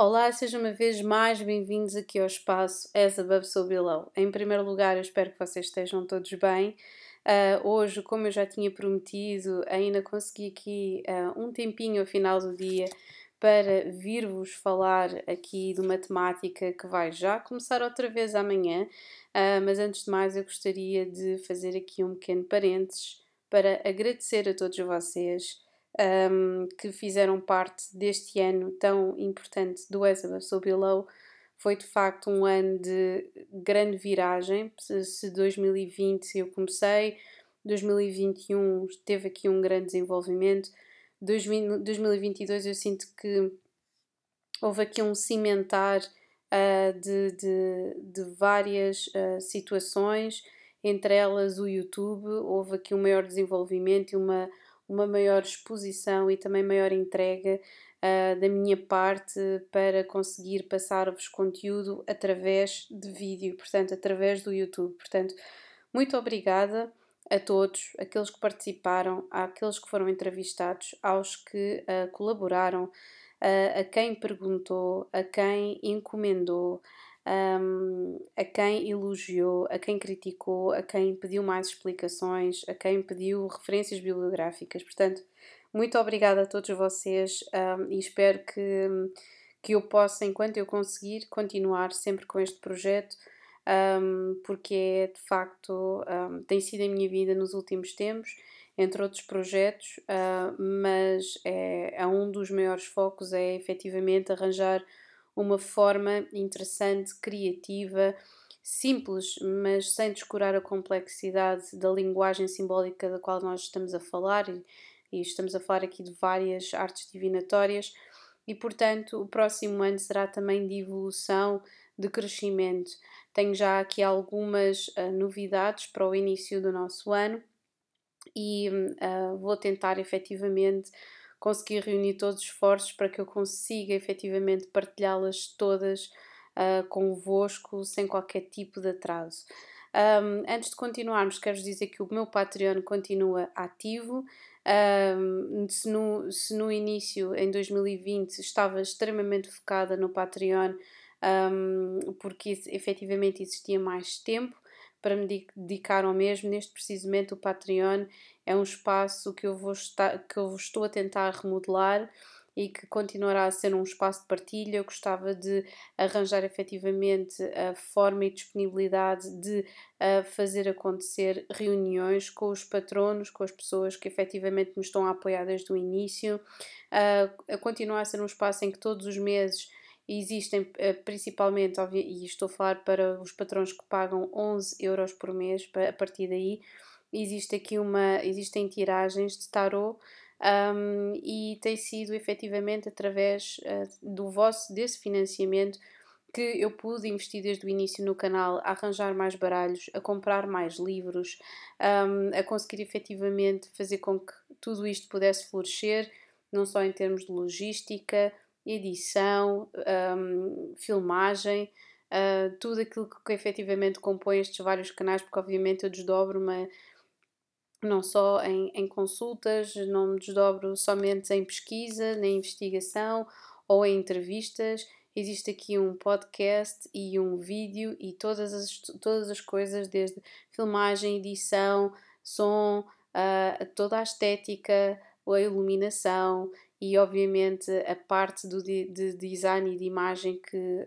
Olá, sejam uma vez mais bem-vindos aqui ao espaço As Above So Below. Em primeiro lugar, eu espero que vocês estejam todos bem. Uh, hoje, como eu já tinha prometido, ainda consegui aqui uh, um tempinho ao final do dia para vir-vos falar aqui de uma temática que vai já começar outra vez amanhã. Uh, mas antes de mais, eu gostaria de fazer aqui um pequeno parênteses para agradecer a todos vocês um, que fizeram parte deste ano tão importante do As Above Below. Foi de facto um ano de grande viragem. Se 2020 eu comecei, 2021 teve aqui um grande desenvolvimento, 2022 eu sinto que houve aqui um cimentar uh, de, de, de, várias uh, situações, entre elas o YouTube, houve aqui um maior desenvolvimento e uma uma maior exposição e também maior entrega uh, da minha parte para conseguir passar-vos conteúdo através de vídeo, portanto, através do YouTube. Portanto, muito obrigada a todos, aqueles que participaram, àqueles que foram entrevistados, aos que uh, colaboraram, uh, a quem perguntou, a quem encomendou, um, a quem elogiou, a quem criticou, a quem pediu mais explicações, a quem pediu referências bibliográficas. Portanto, muito obrigada a todos vocês um, e espero que, que eu possa, enquanto eu conseguir, continuar sempre com este projeto. Um, porque é de facto tem sido a minha vida nos últimos tempos, entre outros projetos, uh, mas é, é um dos maiores focos é efetivamente arranjar uma forma interessante, criativa, simples, mas sem descurar a complexidade da linguagem simbólica da qual nós estamos a falar, e, e estamos a falar aqui de várias artes divinatórias, e portanto o próximo ano será também de evolução, de crescimento. Tenho já aqui algumas uh, novidades para o início do nosso ano e uh, vou tentar efetivamente conseguir reunir todos os esforços para que eu consiga efetivamente partilhá-las todas uh, convosco sem qualquer tipo de atraso. Um, antes de continuarmos, quero dizer que o meu Patreon continua ativo. Um, se, no, se no início, em 2020, estava extremamente focada no Patreon, um, porque efetivamente existia mais tempo para me dedicar ao mesmo, neste precisamente o Patreon é um espaço que eu, vou estar, que eu estou a tentar remodelar e que continuará a ser um espaço de partilha. Eu gostava de arranjar efetivamente a forma e disponibilidade de fazer acontecer reuniões com os patronos, com as pessoas que efetivamente me estão a apoiar desde o início. A continuar a ser um espaço em que todos os meses existem uh, principalmente, e estou a falar para os patrões que pagam 11 euros por mês, a partir daí existe aqui uma, existem tiragens de tarot um, e tem sido efetivamente através uh, do vosso, desse financiamento que eu pude investir desde o início no canal, a arranjar mais baralhos, a comprar mais livros, um, a conseguir efetivamente fazer com que tudo isto pudesse florescer, não só em termos de logística, edição, um, filmagem, uh, tudo aquilo que, que efetivamente compõe estes vários canais, porque obviamente eu desdobro-me não só em, em consultas, não me desdobro somente em pesquisa, na investigação ou em entrevistas. Existe aqui um podcast e um vídeo e todas as, todas as coisas, desde filmagem, edição, som, uh, toda a estética, a iluminação e obviamente a parte do de, de design e de imagem que,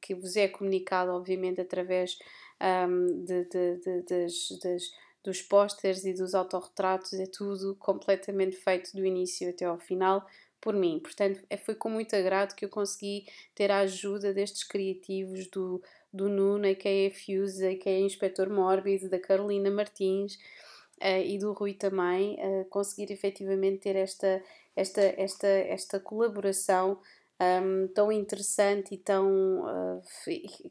que vos é comunicado obviamente através um, de, de, das, das dos pósteres e dos autorretratos, é tudo completamente feito do início até ao final por mim. Portanto, é, foi com muito agrado que eu consegui ter a ajuda destes criativos do, do Nuno, a.k.a. Fuse, a.k.a. Inspector Mórbido, da Carolina Martins uh, e do Rui também, uh, conseguir efetivamente ter esta, esta, esta, esta colaboração um, tão interessante e tão. Uh,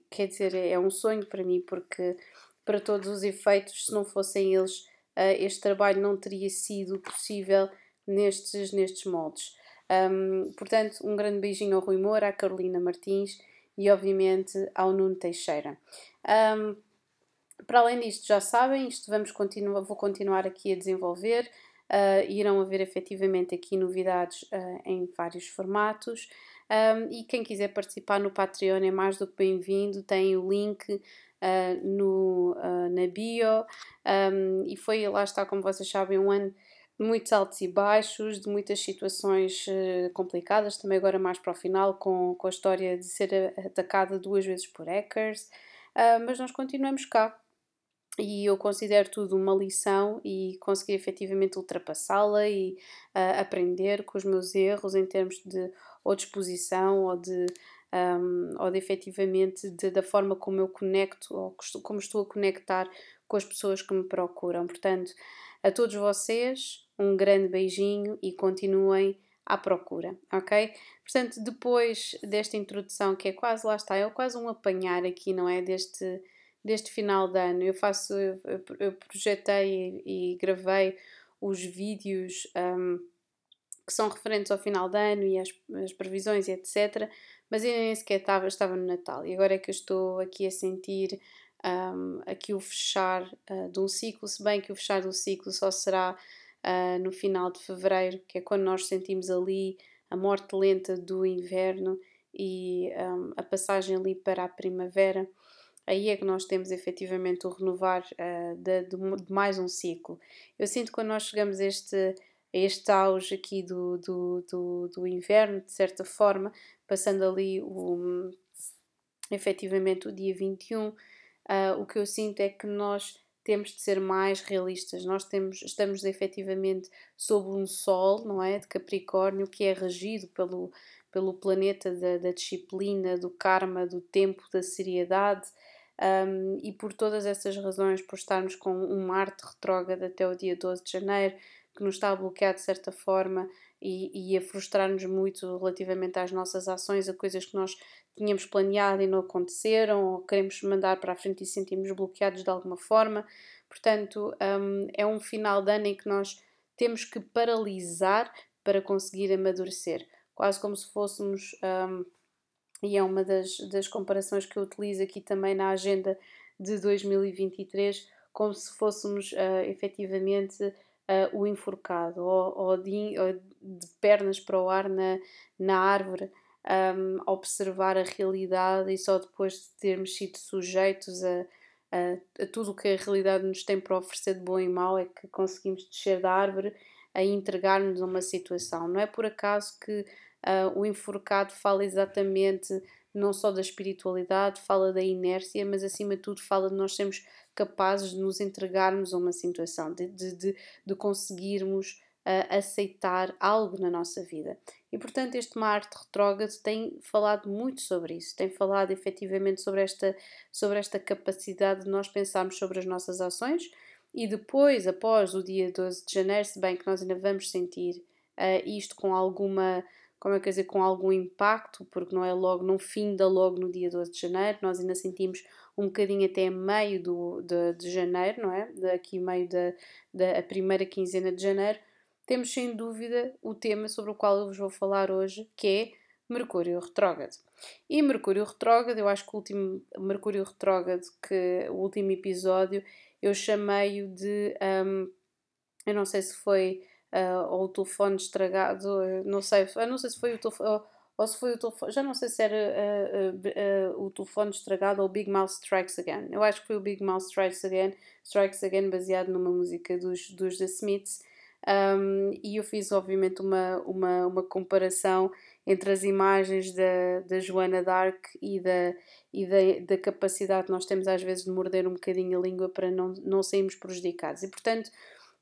quer dizer, é um sonho para mim, porque para todos os efeitos, se não fossem eles, uh, este trabalho não teria sido possível nestes, nestes moldes. Um, portanto, um grande beijinho ao Rui Moura, à Carolina Martins e, obviamente, ao Nuno Teixeira. Um, para além disto, já sabem, isto vamos continuar, vou continuar aqui a desenvolver. Uh, irão haver efetivamente aqui novidades uh, em vários formatos. Um, e quem quiser participar no Patreon é mais do que bem-vindo, tem o link uh, no, na bio. Um, e foi, lá está, como vocês sabem, um ano de muitos altos e baixos, de muitas situações complicadas, também agora mais para o final, com, com a história de ser atacada duas vezes por hackers. mas nós continuamos cá e eu considero tudo uma lição e consegui efetivamente ultrapassá-la e uh, aprender com os meus erros em termos de ou de exposição ou de, um, ou de efetivamente de, da forma como eu conecto ou como estou a conectar com as pessoas que me procuram. Portanto, a todos vocês, um grande beijinho e continuem à procura, ok? Portanto, depois desta introdução, que é quase, lá está, é quase um apanhar aqui, não é? Deste deste final de ano. Eu faço, eu, projetei e, gravei os vídeos um, que são referentes ao final de ano e as previsões e etc. Mas eu nem sequer estava, estava no Natal. E agora é que eu estou aqui a sentir um, aqui o fechar uh, de um ciclo, se bem que o fechar do ciclo só será uh, no final de fevereiro, que é quando nós sentimos ali a morte lenta do inverno e um, a passagem ali para a primavera aí é que nós temos efetivamente o renovar uh, de, de, mais um ciclo. Eu sinto que quando nós chegamos a este, a este auge aqui do, do, do, do inverno, de certa forma, passando ali o, efetivamente o dia 21, uh, eh, o que eu sinto é que nós temos de ser mais realistas. Nós temos, estamos efetivamente sob um sol, não é? De Capricórnio, que é regido pelo, pelo planeta da, da disciplina, do karma, do tempo, da seriedade. Um, e por todas essas razões, por estarmos com um Marte retrógrado até o dia 12 de janeiro, que nos está a bloquear de certa forma e, e a frustrar-nos muito relativamente às nossas ações, a coisas que nós tínhamos planeado e não aconteceram, ou queremos mandar para a frente e sentimos bloqueados de alguma forma. Portanto, um, é um final de ano em que nós temos que paralisar para conseguir amadurecer, quase como se fôssemos. Um, e é uma das, das comparações que eu utilizo aqui também na agenda de 2023, como se fôssemos uh, efetivamente uh, o enforcado, ou, ou, de, ou, de, pernas para o ar na, na árvore, um, observar a realidade e só depois de termos sido sujeitos a, a, a tudo o que a realidade nos tem para oferecer de bom e mau é que conseguimos descer da árvore a entregar-nos a uma situação. Não é por acaso que Uh, o enforcado fala exatamente não só da espiritualidade, fala da inércia, mas acima de tudo fala de nós sermos capazes de nos entregarmos a uma situação, de, de, de, de conseguirmos uh, aceitar algo na nossa vida. E portanto, este Marte retrógrado tem falado muito sobre isso, tem falado efetivamente sobre esta, sobre esta capacidade de nós pensarmos sobre as nossas ações e depois, após o dia 12 de janeiro, se bem que nós ainda vamos sentir uh, isto com alguma como é que dizer, com algum impacto, porque não é logo, não finda logo no dia 12 de janeiro, nós ainda sentimos um bocadinho até meio do, de, de janeiro, não é? Daqui meio da, da primeira quinzena de janeiro, temos sem dúvida o tema sobre o qual eu vos vou falar hoje, que é Mercúrio retrógrado. E Mercúrio retrógrado, eu acho que o último Mercúrio retrógrado, que o último episódio, eu chamei-o de. Um, eu não sei se foi uh, ou o telefone estragado, não sei, não sei se foi o telefone. Ou, se foi o telefone, já não sei se era uh, uh, o telefone estragado ou Big Mouth Strikes Again. Eu acho que foi o Big Mouth Strikes Again, Strikes Again baseado numa música dos, dos The Smiths. Um, e eu fiz, obviamente, uma, uma, uma comparação entre as imagens da, da Joana Dark e, da, e da, da capacidade que nós temos às vezes de morder um bocadinho a língua para não, não sairmos prejudicados. E, portanto,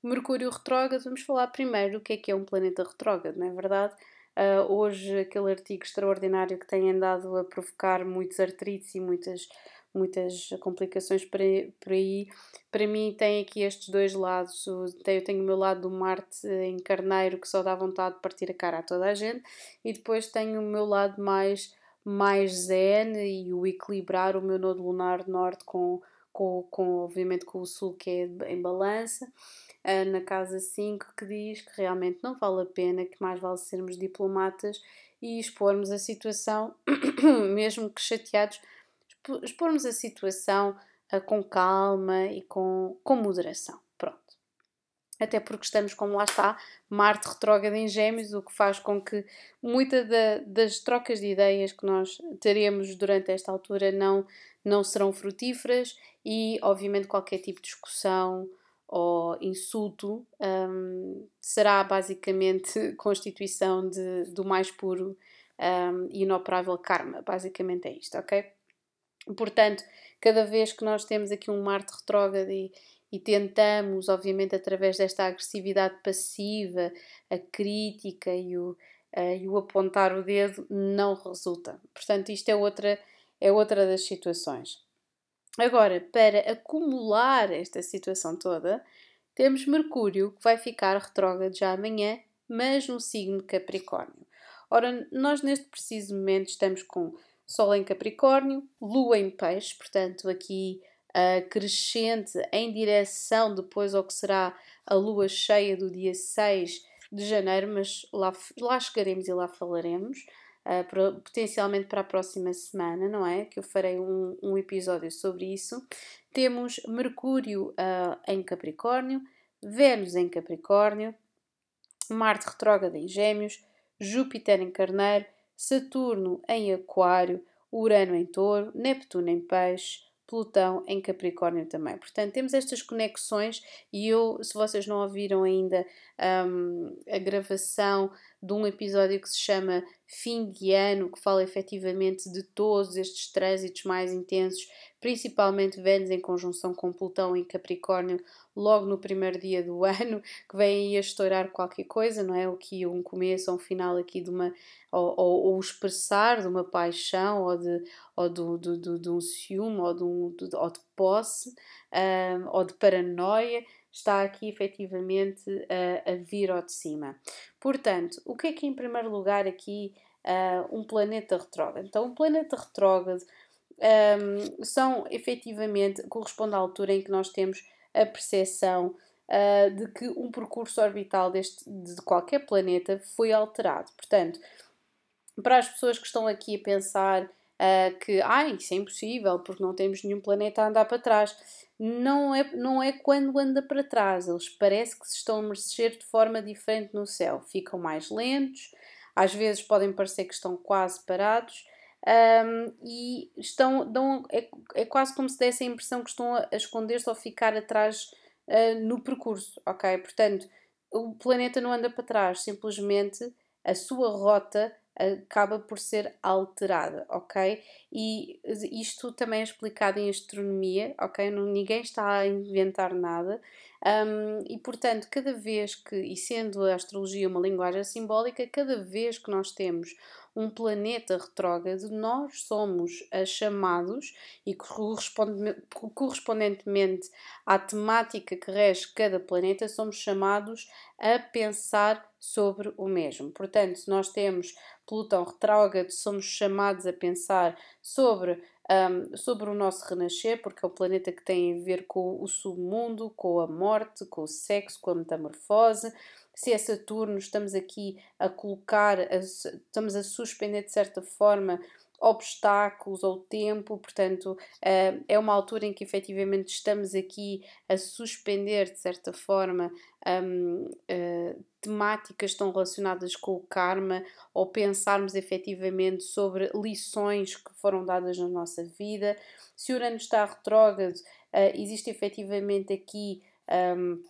Mercúrio retrógrado, vamos falar primeiro do que é que é um planeta retrógrado, não é verdade? Uh, hoje, aquele artigo extraordinário que tem andado a provocar muitos artrites e muitas, muitas complicações por aí, para mim tem aqui estes dois lados. Eu tenho o meu lado do Marte em Carneiro, que só dá vontade de partir a cara a toda a gente, e depois tenho o meu lado mais, mais zen e o equilibrar o meu nodo lunar norte com, com, com obviamente com o sul que é em balança na casa 5 que diz que realmente não vale a pena, que mais vale sermos diplomatas e expormos a situação, mesmo que chateados, expormos a situação uh, com calma e com, com moderação. Pronto. até porque estamos, como lá está, Marte retrógrado em Gêmeos, o que faz com que muitas da, das trocas de ideias que nós teremos durante esta altura não, não serão frutíferas e, obviamente, qualquer tipo de discussão ou insulto um, será basicamente constituição de, do mais puro um, e inoperável karma. Basicamente é isto, ok? Portanto, cada vez que nós temos aqui um Marte retrógrado e, e tentamos, obviamente, através desta agressividade passiva, a crítica e o, uh, e o apontar o dedo, não resulta. Portanto, isto é outra, é outra das situações. Agora, para acumular esta situação toda, temos Mercúrio, que vai ficar retrógrado já amanhã, mas no signo Capricórnio. Ora, nós neste preciso momento estamos com Sol em Capricórnio, Lua em Peixe, portanto, aqui uh, crescente em direção depois ao que será a lua cheia do dia 6 de janeiro, mas lá, lá chegaremos e lá falaremos. Uh, potencialmente para a próxima semana, não é? Que eu farei um, um episódio sobre isso. Temos Mercúrio uh, em Capricórnio, Vênus em Capricórnio, Marte retrógrado em Gêmeos, Júpiter em Carneiro, Saturno em Aquário, Urano em Touro, Neptuno em Peixe, Plutão em Capricórnio também. Portanto, temos estas conexões e eu, se vocês não ouviram ainda um, a gravação de um episódio que se chama Fim de Ano, que fala efetivamente de todos estes trânsitos mais intensos, principalmente Vênus em conjunção com Plutão em Capricórnio, logo no primeiro dia do ano, que vem aí a estourar qualquer coisa, não é? O que um começo ou um final aqui de uma. ou, ou, ou expressar de uma paixão ou de, ou do, do, do, de um ciúme ou de, um, de, ou de posse um, ou de paranoia está aqui efetivamente a, a vir ao de cima. Portanto, o que é que em primeiro lugar aqui uh, um planeta retrógrado? Então, um planeta retrógrado um, são efetivamente, corresponde à altura em que nós temos a percepção uh, de que um percurso orbital deste, de qualquer planeta foi alterado. Portanto, para as pessoas que estão aqui a pensar uh, que ah, isso é impossível porque não temos nenhum planeta a andar para trás, não é, não é quando anda para trás, eles parece que se estão a mexer de forma diferente no céu, ficam mais lentos, às vezes podem parecer que estão quase parados um, e estão, dão, é, é quase como se desse a impressão que estão a, a esconder-se ou ficar atrás uh, no percurso, ok? Portanto, o planeta não anda para trás, simplesmente a sua rota acaba por ser alterada, ok? E isto também é explicado em astronomia, ok? Ninguém está a inventar nada. Um, e portanto, cada vez que, e sendo a astrologia uma linguagem simbólica, cada vez que nós temos um planeta retrógrado, nós somos chamados, e correspondentemente à temática que rege cada planeta, somos chamados a pensar sobre o mesmo. Portanto, se nós temos Plutão retrógrado, somos chamados a pensar sobre um, sobre o nosso renascer, porque é o planeta que tem a ver com o submundo, com a morte, com o sexo, com a metamorfose. Se é Saturno, estamos aqui a colocar, a, estamos a suspender de certa forma obstáculos ao tempo, portanto, eh, é uma altura em que efetivamente estamos aqui a suspender, de certa forma, um, uh, eh, temáticas estão relacionadas com o karma ou pensarmos efetivamente sobre lições que foram dadas na nossa vida. Se o Urano está retrógrado, uh, existe efetivamente aqui. Um,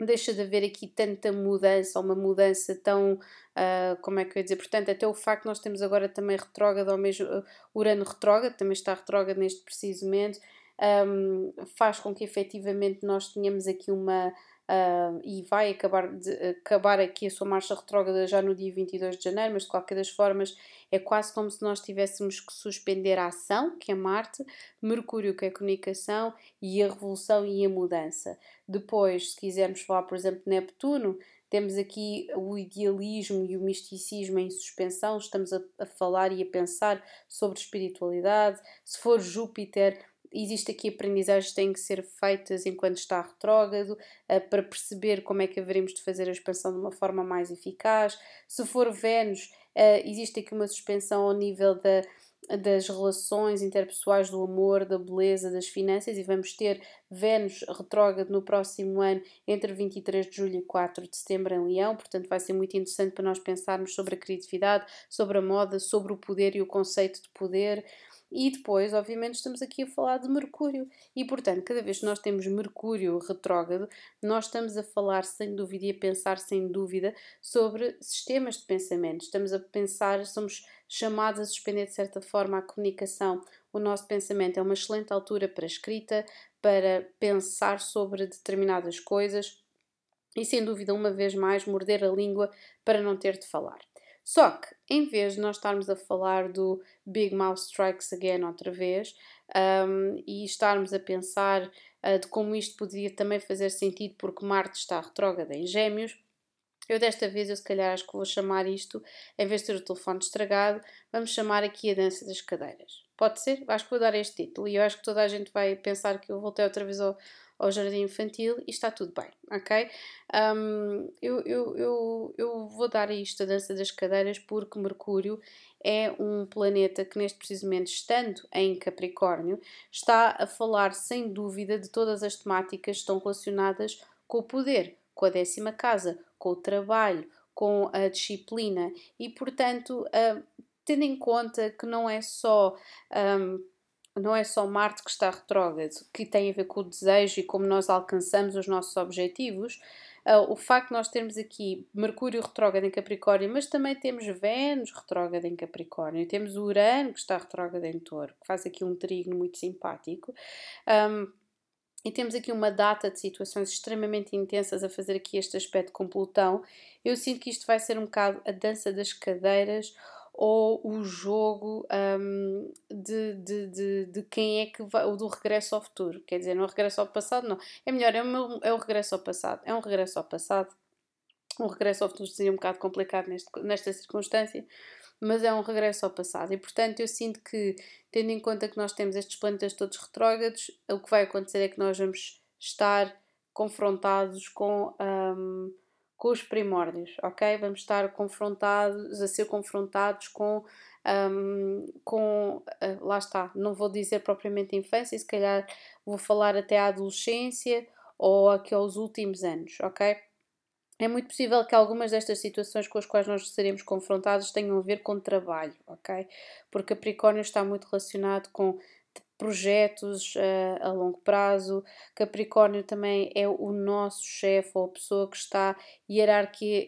deixa de haver aqui tanta mudança, uma mudança tão, uh, como é que eu ia dizer, portanto, até o facto de nós temos agora também retrógrado, ou mesmo uh, Urano retrógrado, também está retrógrado neste preciso momento, um, faz com que efetivamente nós tenhamos aqui uma, Uh, e vai acabar, de, acabar aqui a sua marcha retrógrada já no dia 22 de janeiro, mas de qualquer das formas é quase como se nós tivéssemos que suspender a ação, que é Marte, Mercúrio, que é a comunicação, e a revolução e a mudança. Depois, se quisermos falar, por exemplo, de Neptuno, temos aqui o idealismo e o misticismo em suspensão, estamos a, a falar e a pensar sobre espiritualidade. Se for Júpiter, existe aqui aprendizagens que têm que ser feitas enquanto está retrógrado, uh, para perceber como é que haveremos de fazer a expansão de uma forma mais eficaz. Se for Vênus, uh, existe aqui uma suspensão ao nível da, das relações interpessoais, do amor, da beleza, das finanças, e vamos ter Vênus retrógrado no próximo ano, entre 23 de julho e 4 de setembro em Leão, portanto vai ser muito interessante para nós pensarmos sobre a criatividade, sobre a moda, sobre o poder e o conceito de poder. E depois, obviamente, estamos aqui a falar de Mercúrio. E, portanto, cada vez que nós temos Mercúrio retrógrado, nós estamos a falar sem dúvida e a pensar sem dúvida sobre sistemas de pensamento. Estamos a pensar, somos chamados a suspender de certa forma a comunicação. O nosso pensamento é uma excelente altura para escrita, para pensar sobre determinadas coisas e, sem dúvida, uma vez mais, morder a língua para não ter de falar. Só que, em vez de nós estarmos a falar do Big Mouth Strikes Again outra vez um, e estarmos a pensar uh, de como isto poderia também fazer sentido porque Marte está retrógrada em Gêmeos, eu desta vez, eu se calhar acho que vou chamar isto, em vez de ter o telefone estragado, vamos chamar aqui a dança das cadeiras. Pode ser? Acho que vou dar este título e eu acho que toda a gente vai pensar que eu voltei outra vez ao, ao jardim infantil e está tudo bem, ok? Um, eu, eu, eu, eu vou dar a isto a dança das cadeiras porque Mercúrio é um planeta que, neste precisamente estando em Capricórnio, está a falar sem dúvida de todas as temáticas que estão relacionadas com o poder, com a décima casa, com o trabalho, com a disciplina e, portanto, uh, tendo em conta que não é só. Um, não é só Marte que está retrógrado, que tem a ver com o desejo e como nós alcançamos os nossos objetivos. Uh, o facto de nós termos aqui Mercúrio retrógrado em Capricórnio, mas também temos Vênus retrógrado em Capricórnio, temos Urano que está retrógrado em Touro, que faz aqui um trígono muito simpático. Um, e temos aqui uma data de situações extremamente intensas a fazer aqui este aspecto com Plutão. Eu sinto que isto vai ser um bocado a dança das cadeiras ou o jogo um, de, de, de, de, quem é que vai, ou do regresso ao futuro. Quer dizer, não é regresso ao passado, não. É melhor, é, o, é o regresso ao passado. É um regresso ao passado. Um regresso ao futuro seria um bocado complicado neste, nesta circunstância, mas é um regresso ao passado. E portanto, eu sinto que, tendo em conta que nós temos estes planetas todos retrógrados, o que vai acontecer é que nós vamos estar confrontados com. Um, com os primórdios, ok? Vamos estar confrontados, a ser confrontados com, um, com uh, lá está, não vou dizer propriamente infância, se calhar vou falar até a adolescência ou aqueles últimos anos, ok? É muito possível que algumas destas situações com as quais nós seremos confrontados tenham a ver com trabalho, ok? Porque Capricórnio está muito relacionado com projetos uh, a longo prazo. Capricórnio também é o nosso chefe ou a pessoa que está hierarqui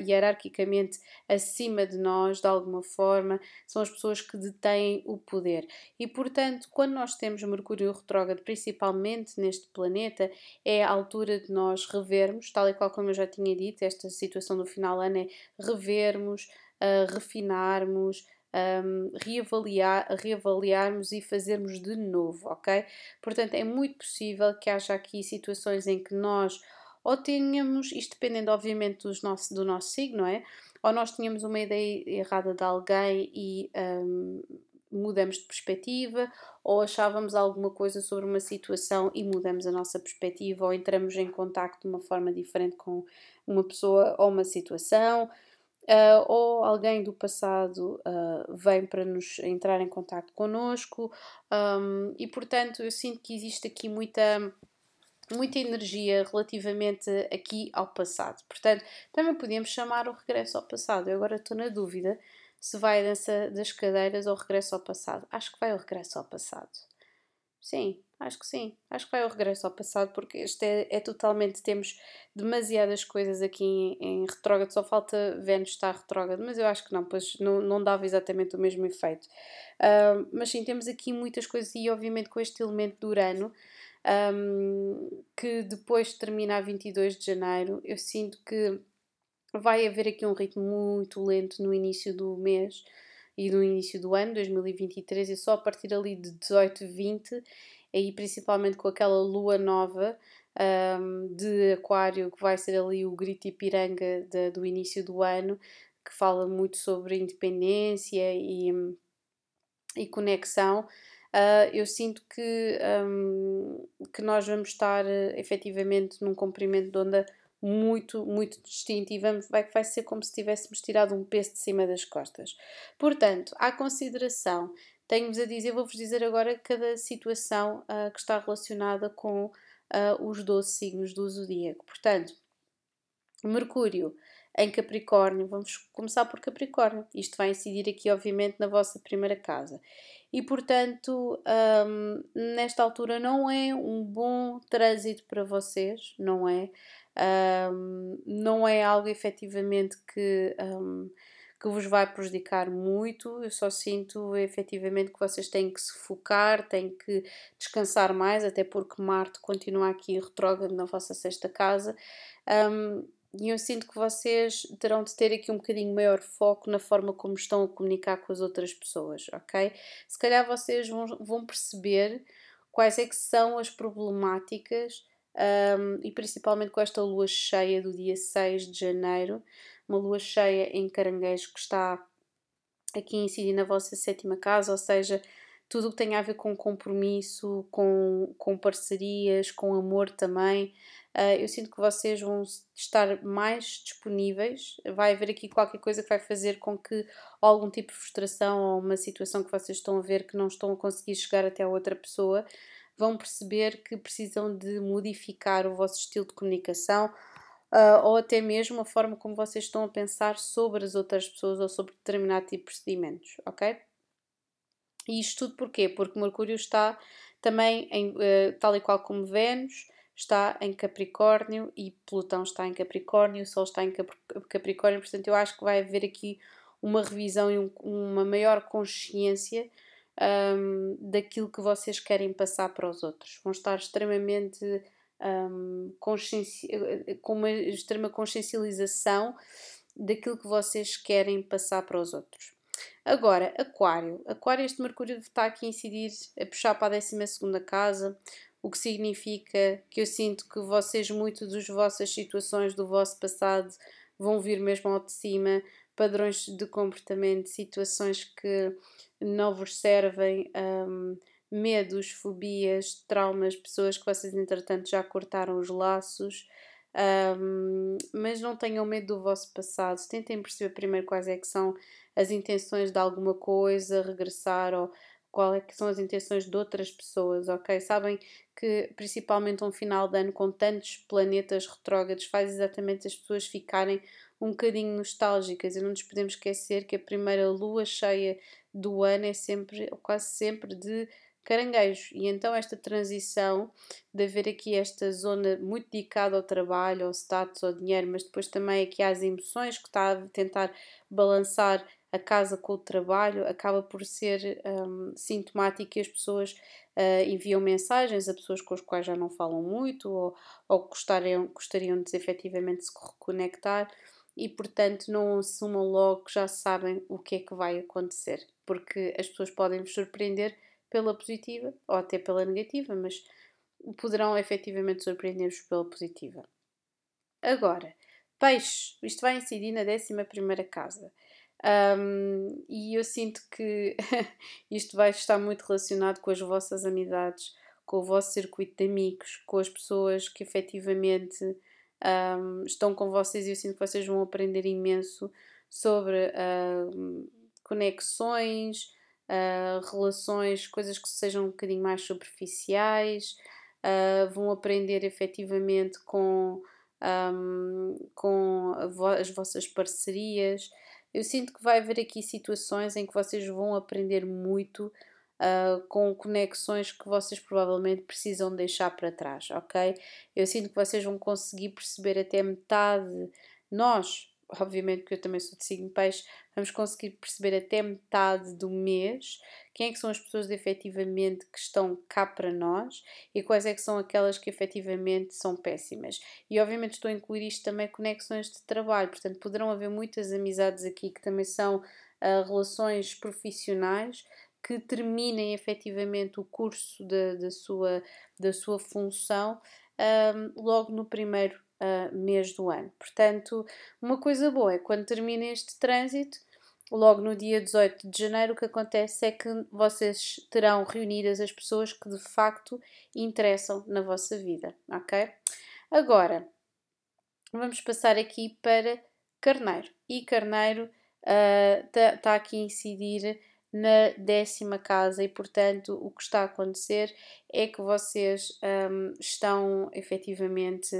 hierarquicamente acima de nós, de alguma forma, são as pessoas que detêm o poder. E, portanto, quando nós temos Mercúrio retrógrado, principalmente neste planeta, é a altura de nós revermos, tal e qual como eu já tinha dito, esta situação do final ano é revermos, uh, refinarmos, um, reavaliar, reavaliarmos e fazermos de novo, ok? Portanto, é muito possível que haja aqui situações em que nós ou tenhamos, isto dependendo obviamente dos nosso, do nosso signo, não é? Ou nós tínhamos uma ideia errada de alguém e um, mudamos de perspectiva, ou achávamos alguma coisa sobre uma situação e mudamos a nossa perspectiva, ou entramos em contato de uma forma diferente com uma pessoa ou uma situação uh, ou alguém do passado uh, vem para nos entrar em contato connosco um, e portanto eu sinto que existe aqui muita muita energia relativamente aqui ao passado. Portanto, também podíamos chamar o regresso ao passado. Eu agora estou na dúvida se vai a dança das cadeiras ou regresso ao passado. Acho que vai o regresso ao passado. Sim, acho que sim. Acho que vai o regresso ao passado, porque este é, é totalmente. Temos demasiadas coisas aqui em, em retrógrado, só falta Vênus estar retrógrado, mas eu acho que não, pois não, não dava exatamente o mesmo efeito. Uh, mas sim, temos aqui muitas coisas, e obviamente com este elemento do Urano. Um, que depois de terminar 22 de janeiro, eu sinto que vai haver aqui um ritmo muito lento no início do mês, e no início do ano, 2023, e só a partir ali de 18, 20, aí principalmente com aquela lua nova um, de Aquário, que vai ser ali o grito Ipiranga de, do início do ano, que fala muito sobre independência e, e conexão. Uh, eu sinto que, um, que nós vamos estar uh, efetivamente num comprimento de onda muito, muito distinto e vamos, vai, vai ser como se tivéssemos tirado um peso de cima das costas. Portanto, à consideração, tenho-vos a dizer, vou-vos dizer agora cada situação uh, que está relacionada com uh, os 12 signos do zodíaco. Portanto, Mercúrio em Capricórnio, vamos começar por Capricórnio. Isto vai incidir aqui, obviamente, na vossa primeira casa. E, portanto, um, nesta altura não é um bom trânsito para vocês, não é? Um, não é algo efetivamente que, um, que vos vai prejudicar muito. Eu só sinto efetivamente que vocês têm que se focar, têm que descansar mais, até porque Marte continua aqui retrógrado na vossa sexta casa. Um, e eu sinto que vocês terão de ter aqui um bocadinho maior foco na forma como estão a comunicar com as outras pessoas, ok? Se calhar vocês vão, vão perceber quais é que são as problemáticas um, e principalmente com esta lua cheia do dia 6 de janeiro, uma lua cheia em caranguejo que está aqui a incidir na vossa sétima casa, ou seja, tudo o que tem a ver com compromisso, com, com parcerias, com amor também. Uh, eu sinto que vocês vão estar mais disponíveis. Vai haver aqui qualquer coisa que vai fazer com que algum tipo de frustração ou uma situação que vocês estão a ver que não estão a conseguir chegar até a outra pessoa, vão perceber que precisam de modificar o vosso estilo de comunicação uh, ou até mesmo a forma como vocês estão a pensar sobre as outras pessoas ou sobre determinado tipo de procedimentos, ok? E isto tudo porquê? Porque Mercúrio está também, em, uh, tal e qual como Vênus, está em Capricórnio e Plutão está em Capricórnio, o Sol está em Capricórnio, portanto eu acho que vai haver aqui uma revisão e um, uma maior consciência um, daquilo que vocês querem passar para os outros. Vão estar extremamente um, com uma extrema consciencialização daquilo que vocês querem passar para os outros. Agora, Aquário. Aquário, este Mercúrio está aqui a incidir, a puxar para a 12 casa, o que significa que eu sinto que vocês, muito das vossas situações do vosso passado, vão vir mesmo ao de cima, padrões de comportamento, situações que não vos servem, um, medos, fobias, traumas, pessoas que vocês entretanto já cortaram os laços. Um, mas não tenham medo do vosso passado, tentem perceber primeiro quais é que são as intenções de alguma coisa, regressar ou qual é que são as intenções de outras pessoas, ok? Sabem que principalmente um final de ano com tantos planetas retrógrados faz exatamente as pessoas ficarem um bocadinho nostálgicas e não nos podemos esquecer que a primeira lua cheia do ano é sempre, ou quase sempre, de caranguejo. E então esta transição de haver aqui esta zona muito dedicada ao trabalho, ao status, ao dinheiro, mas depois também aqui às emoções que está a tentar balançar a casa com o trabalho acaba por ser um, sintomático e as pessoas uh, enviam mensagens a pessoas com as quais já não falam muito ou, ou gostariam, gostariam de efetivamente se reconectar e portanto não assumam logo que já sabem o que é que vai acontecer, porque as pessoas podem vos surpreender pela positiva ou até pela negativa, mas poderão efetivamente surpreender-vos pela positiva. Agora, peixe, isto vai incidir na 11 casa. Um, e eu sinto que isto vai estar muito relacionado com as vossas amizades, com o vosso circuito de amigos, com as pessoas que efetivamente um, estão com vocês e eu sinto que vocês vão aprender imenso sobre conexões, uh, relações, coisas que sejam um bocadinho mais superficiais, uh, vão aprender efetivamente com, um, com as vossas parcerias eu sinto que vai haver aqui situações em que vocês vão aprender muito uh, com conexões que vocês provavelmente precisam deixar para trás, ok? Eu sinto que vocês vão conseguir perceber até metade. Nós, obviamente que eu também sou de signo peixe, vamos conseguir perceber até metade do mês quem é que são as pessoas efetivamente que estão cá para nós e quais é que são aquelas que efetivamente são péssimas. E obviamente estou a incluir isto também conexões de trabalho, portanto poderão haver muitas amizades aqui que também são uh, relações profissionais que terminem efetivamente o curso da, da, sua, da sua função um, ah, logo no primeiro uh, mês do ano. Portanto, uma coisa boa é quando termina este trânsito, logo no dia 18 de janeiro, o que acontece é que vocês terão reunidas as pessoas que de facto interessam na vossa vida, ok? Agora, Vamos passar aqui para Carneiro. E Carneiro está uh, tá aqui a incidir na décima casa e, portanto, o que está a acontecer é que vocês um, estão efetivamente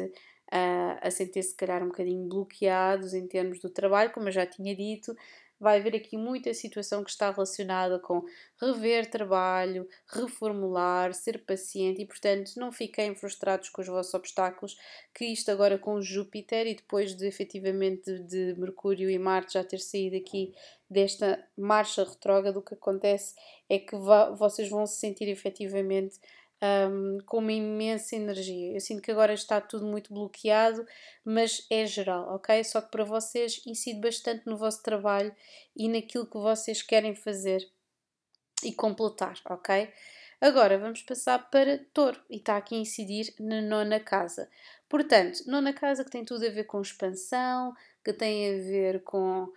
uh, a sentir-se, se calhar, um bocadinho bloqueados em termos do trabalho, como eu já tinha dito, vai haver aqui muita situação que está relacionada com rever trabalho, reformular, ser paciente e, portanto, não fiquem frustrados com os vossos obstáculos, que isto agora com Júpiter e depois de efetivamente de, Mercúrio e Marte já ter saído aqui desta marcha retrógrada, o que acontece é que vocês vão se sentir efetivamente um, com uma imensa energia. Eu sinto que agora está tudo muito bloqueado, mas é geral, ok? Só que para vocês incide bastante no vosso trabalho e naquilo que vocês querem fazer e completar, ok? Agora vamos passar para touro e está aqui a incidir na nona casa. Portanto, nona casa que tem tudo a ver com expansão, que tem a ver com uh,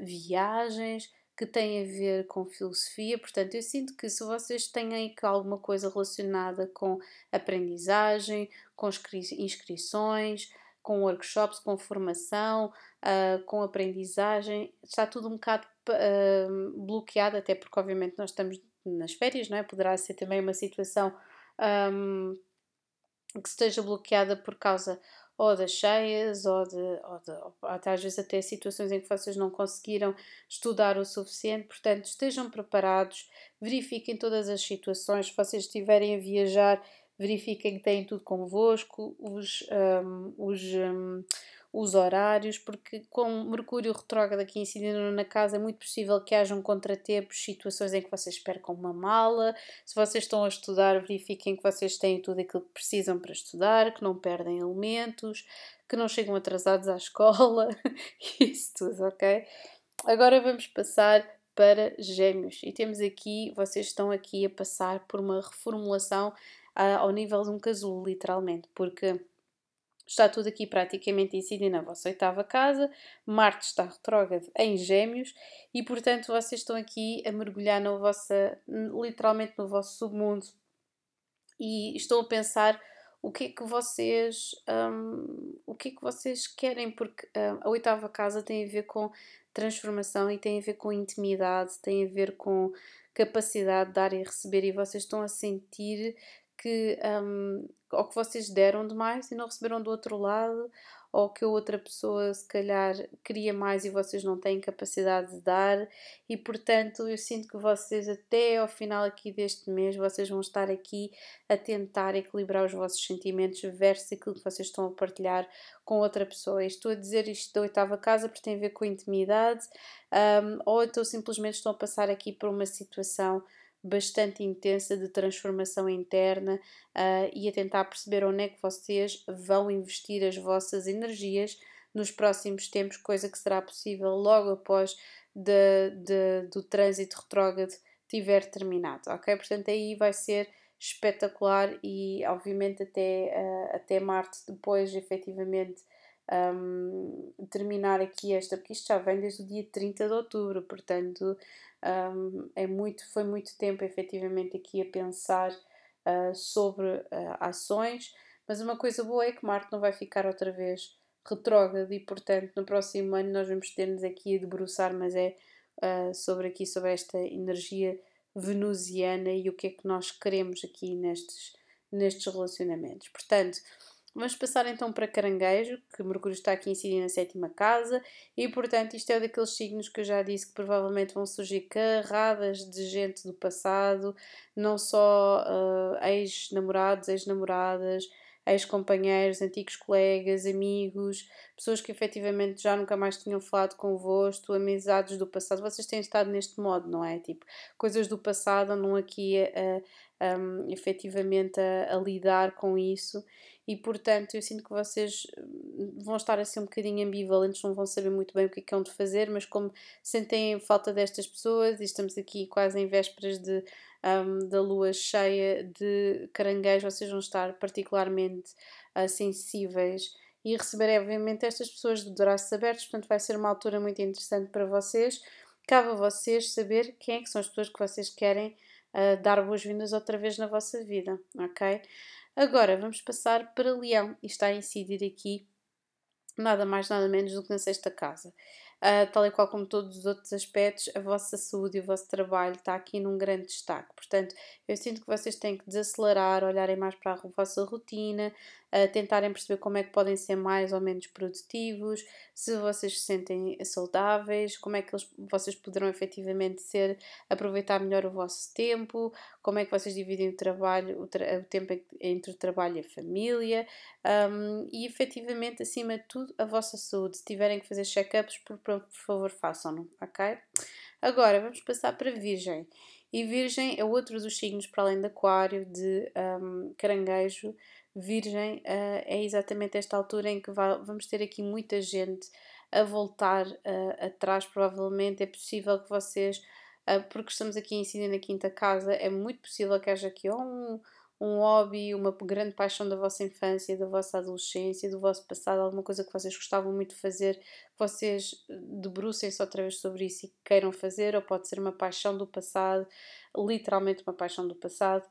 viagens, que tem a ver com filosofia. Portanto, eu sinto que se vocês têm aí alguma coisa relacionada com aprendizagem, com inscrições, com workshops, com formação, uh, com aprendizagem, está tudo um bocado uh, bloqueado, até porque, obviamente, nós estamos nas férias, não é? Poderá ser também uma situação um, que esteja bloqueada por causa ou das cheias, ou, de, ou, de, ou até às vezes até situações em que vocês não conseguiram estudar o suficiente. Portanto, estejam preparados, verifiquem todas as situações. Se vocês estiverem a viajar, verifiquem que têm tudo convosco, os, um, os, um, os horários, porque com Mercúrio retrógrado aqui incidindo na casa, é muito possível que hajam contratempos, situações em que vocês percam uma mala. Se vocês estão a estudar, verifiquem que vocês têm tudo aquilo que precisam para estudar, que não perdem elementos, que não chegam atrasados à escola, isso tudo, ok? Agora vamos passar para Gêmeos e temos aqui, vocês estão aqui a passar por uma reformulação uh, ao nível de um casulo, literalmente, porque Está tudo aqui praticamente incidindo na vossa oitava casa, Marte está retrógrado em Gêmeos e, portanto, vocês estão aqui a mergulhar no vossa, literalmente no vosso submundo. E estão a pensar o que é que vocês um, o que é que vocês querem? Porque um, a oitava casa tem a ver com transformação e tem a ver com intimidade tem a ver com capacidade de dar e receber. E vocês estão a sentir que um, ou que vocês deram demais e não receberam do outro lado, ou que a outra pessoa se calhar queria mais e vocês não têm capacidade de dar, e portanto eu sinto que vocês até ao final aqui deste mês vocês vão estar aqui a tentar equilibrar os vossos sentimentos versus aquilo que vocês estão a partilhar com outra pessoa. Estou a dizer isto da oitava casa porque tem a ver com intimidade, um, ou então simplesmente estão a passar aqui por uma situação bastante intensa de transformação interna uh, e a tentar perceber onde é que vocês vão investir as vossas energias nos próximos tempos, coisa que será possível logo após de, de, do trânsito retrógrado tiver terminado, ok? Portanto, aí vai ser espetacular e obviamente até, uh, até Marte depois efetivamente um, terminar aqui esta, porque isto já vem desde o dia 30 de outubro, portanto um, é muito, foi muito tempo efetivamente aqui a pensar uh, sobre uh, ações, mas uma coisa boa é que Marte não vai ficar outra vez retrógrado e portanto no próximo ano nós vamos ter-nos aqui a debruçar, mas é uh, sobre aqui sobre esta energia venusiana e o que é que nós queremos aqui nestes, nestes relacionamentos. Portanto, Vamos passar então para Caranguejo, que Mercúrio está aqui incidindo na sétima casa, e portanto isto é daqueles signos que eu já disse que provavelmente vão surgir carradas de gente do passado, não só uh, ex-namorados, ex-namoradas, ex-companheiros, antigos colegas, amigos, pessoas que efetivamente já nunca mais tinham falado convosco, amizades do passado. Vocês têm estado neste modo, não é? Tipo, coisas do passado andam aqui a, a, um, efetivamente a, a lidar com isso e portanto eu sinto que vocês hum, vão estar assim um bocadinho ambivalentes, não vão saber muito bem o que é que hão de fazer, mas como sentem falta destas pessoas e estamos aqui quase em vésperas de, um, da lua cheia de caranguejo, vocês vão estar particularmente uh, sensíveis e receberem obviamente estas pessoas de braços abertos, portanto vai ser uma altura muito interessante para vocês. Cabe a vocês saber quem é que são as pessoas que vocês querem uh, dar boas-vindas outra vez na vossa vida, ok? Agora vamos passar para Leão e está a incidir aqui nada mais, nada menos do que na sexta casa. Uh, tal e qual como todos os outros aspectos, a vossa saúde e o vosso trabalho está aqui num grande destaque. Portanto, eu sinto que vocês têm que desacelerar, olharem mais para a vossa rotina, uh, tentarem perceber como é que podem ser mais ou menos produtivos, se vocês se sentem saudáveis, como é que eles, vocês poderão efetivamente ser, aproveitar melhor o vosso tempo, como é que vocês dividem o trabalho, o, tra o tempo entre o trabalho e a família, um, e efetivamente, acima de tudo, a vossa saúde. Se tiverem que fazer check-ups, por, por favor, façam-no, ok? Agora, vamos passar para Virgem. E Virgem é outro dos signos, para além de Aquário, de um, Caranguejo. Virgem uh, é exatamente esta altura em que vamos ter aqui muita gente a voltar uh, atrás, provavelmente. É possível que vocês, uh, porque estamos aqui incidir na quinta casa, é muito possível que haja aqui um um hobby, uma grande paixão da vossa infância, da vossa adolescência, do vosso passado, alguma coisa que vocês gostavam muito de fazer, que vocês debrucem-se outra vez sobre isso e queiram fazer, ou pode ser uma paixão do passado, literalmente uma paixão do passado.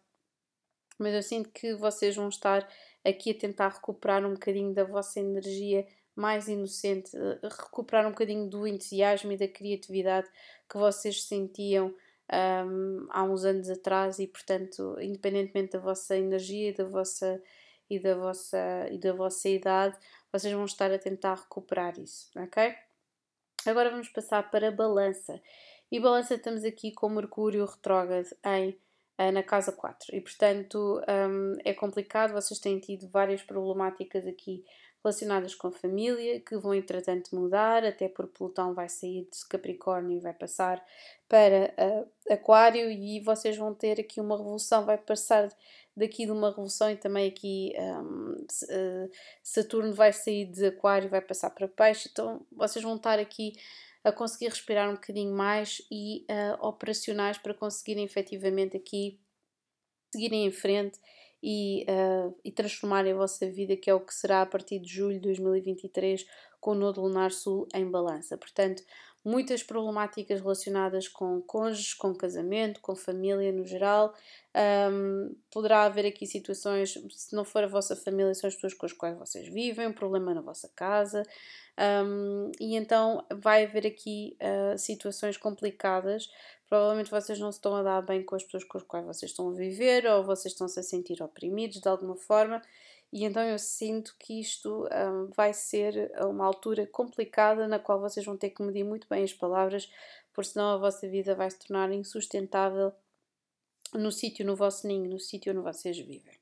Mas eu sinto que vocês vão estar aqui a tentar recuperar um bocadinho da vossa energia mais inocente, eh, recuperar um bocadinho do entusiasmo e da criatividade que vocês sentiam um, há uns anos atrás e, portanto, independentemente da vossa energia e da vossa, e da vossa, e da vossa idade, vocês vão estar a tentar recuperar isso, ok? Agora vamos passar para balança. E balança estamos aqui com Mercúrio retrógrado em na casa 4 e portanto um, é complicado, vocês têm tido várias problemáticas aqui relacionadas com a família, que vão entretanto mudar, até porque Plutão vai sair de Capricórnio e vai passar para uh, Aquário, e vocês vão ter aqui uma revolução, vai passar daqui de uma revolução e também aqui um, uh, Saturno vai sair de Aquário e vai passar para Peixe, então vocês vão estar aqui a conseguir respirar um bocadinho mais e uh, operacionais para conseguirem efetivamente aqui seguirem em frente e, uh, e transformarem a vossa vida, que é o que será a partir de julho de 2023, com o Nodo Lunar Sul em balança. Portanto, muitas problemáticas relacionadas com cônjuges, com casamento, com família no geral. Um, poderá haver aqui situações, se não for a vossa família, são as pessoas com as quais vocês vivem, um problema na vossa casa. Um, e então vai haver aqui uh, situações complicadas provavelmente vocês não se estão a dar bem com as pessoas com as quais vocês estão a viver ou vocês estão-se a sentir oprimidos de alguma forma e então eu sinto que isto um, vai ser uma altura complicada na qual vocês vão ter que medir muito bem as palavras, porque senão a vossa vida vai se tornar insustentável no sítio, no vosso ninho, no sítio onde vocês vivem.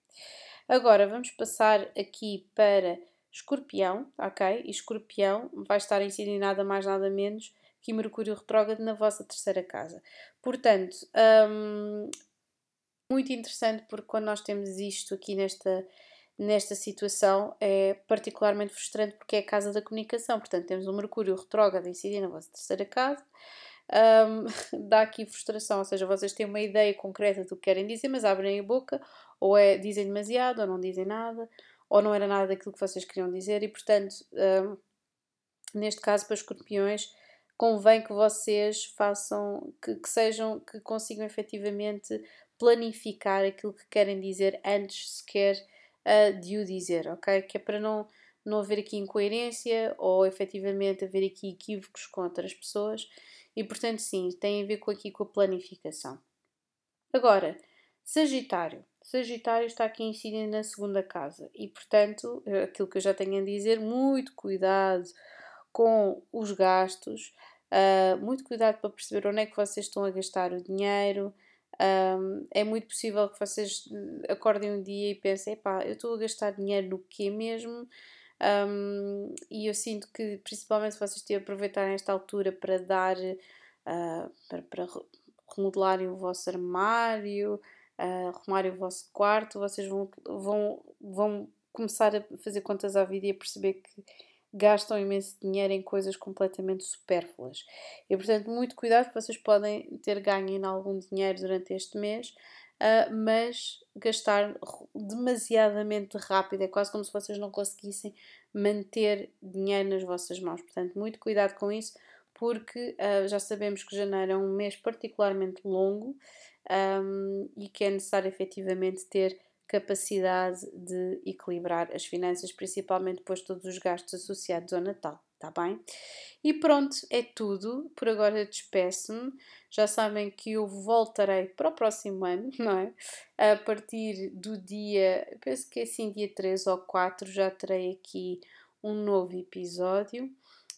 Agora vamos passar aqui para Escorpião, ok? E Escorpião vai estar incidindo nada mais nada menos que Mercúrio retrógrado na vossa terceira casa. Portanto, hum, muito interessante porque quando nós temos isto aqui nesta, nesta situação é particularmente frustrante porque é a casa da comunicação. Portanto, temos o Mercúrio retrógrado incidir na vossa terceira casa. Um, dá aqui frustração, ou seja, vocês têm uma ideia concreta do que querem dizer, mas abrem a boca, ou é dizem demasiado, ou não dizem nada, ou não era nada daquilo que vocês queriam dizer, e portanto, um, neste caso, para escorpiões, convém que vocês façam, que, que sejam, que consigam efetivamente planificar aquilo que querem dizer antes sequer de o dizer, ok? Que é para não, não haver aqui incoerência ou efetivamente haver aqui equívocos com outras pessoas e portanto sim, tem a ver com aqui com a planificação. Agora, Sagitário. Sagitário está aqui incidindo na segunda casa e portanto, aquilo que eu já tenho a dizer, muito cuidado com os gastos, uh, muito cuidado para perceber onde é que vocês estão a gastar o dinheiro. Um, é muito possível que vocês acordem um dia e pensem: pá, eu estou a gastar dinheiro no quê mesmo? Um, e eu sinto que, principalmente, se vocês têm a aproveitar esta altura para dar, uh, para, para remodelarem o vosso armário, uh, arrumarem o vosso quarto, vocês vão, vão, vão começar a fazer contas à vida e a perceber que gastam imenso dinheiro em coisas completamente supérfluas. E portanto, muito cuidado, vocês podem ter ganho em algum dinheiro durante este mês, uh, mas gastar demasiadamente rápido, é quase como se vocês não conseguissem manter dinheiro nas vossas mãos. Portanto, muito cuidado com isso, porque uh, já sabemos que janeiro é um mês particularmente longo um, e que é necessário efetivamente ter capacidade de equilibrar as finanças, principalmente depois de todos os gastos associados ao Natal, tá bem? E pronto, é tudo. Por agora despeço-me. Já sabem que eu voltarei para o próximo ano, não é? A partir do dia, penso que é assim, dia 3 ou 4, já terei aqui um novo episódio.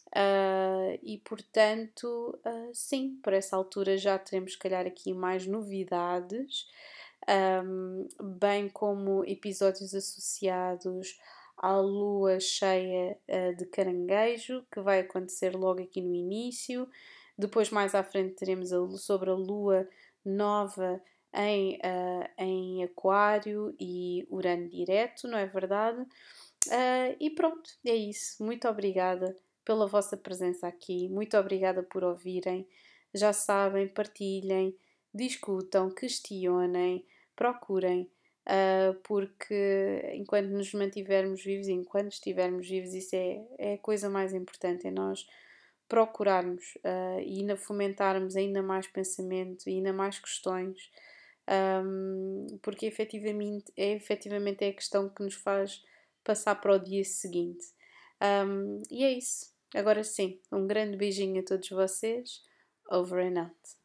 Uh, e portanto, uh, sim, por essa altura já teremos, se calhar, aqui mais novidades um, bem como episódios associados à lua cheia uh, de caranguejo, que vai acontecer logo aqui no início. Depois, mais à frente, teremos a, sobre a lua nova em, uh, em Aquário e Urano direto, não é verdade? Uh, e pronto, é isso. Muito obrigada pela vossa presença aqui, muito obrigada por ouvirem. Já sabem, partilhem, discutam, questionem procurem, uh, porque enquanto nos mantivermos vivos, enquanto estivermos vivos, isso é, é a coisa mais importante, é nós procurarmos uh, e ainda fomentarmos ainda mais pensamento e ainda mais questões, um, porque efetivamente é, efetivamente é a questão que nos faz passar para o dia seguinte. Um, e é isso. Agora sim, um grande beijinho a todos vocês. Over and out.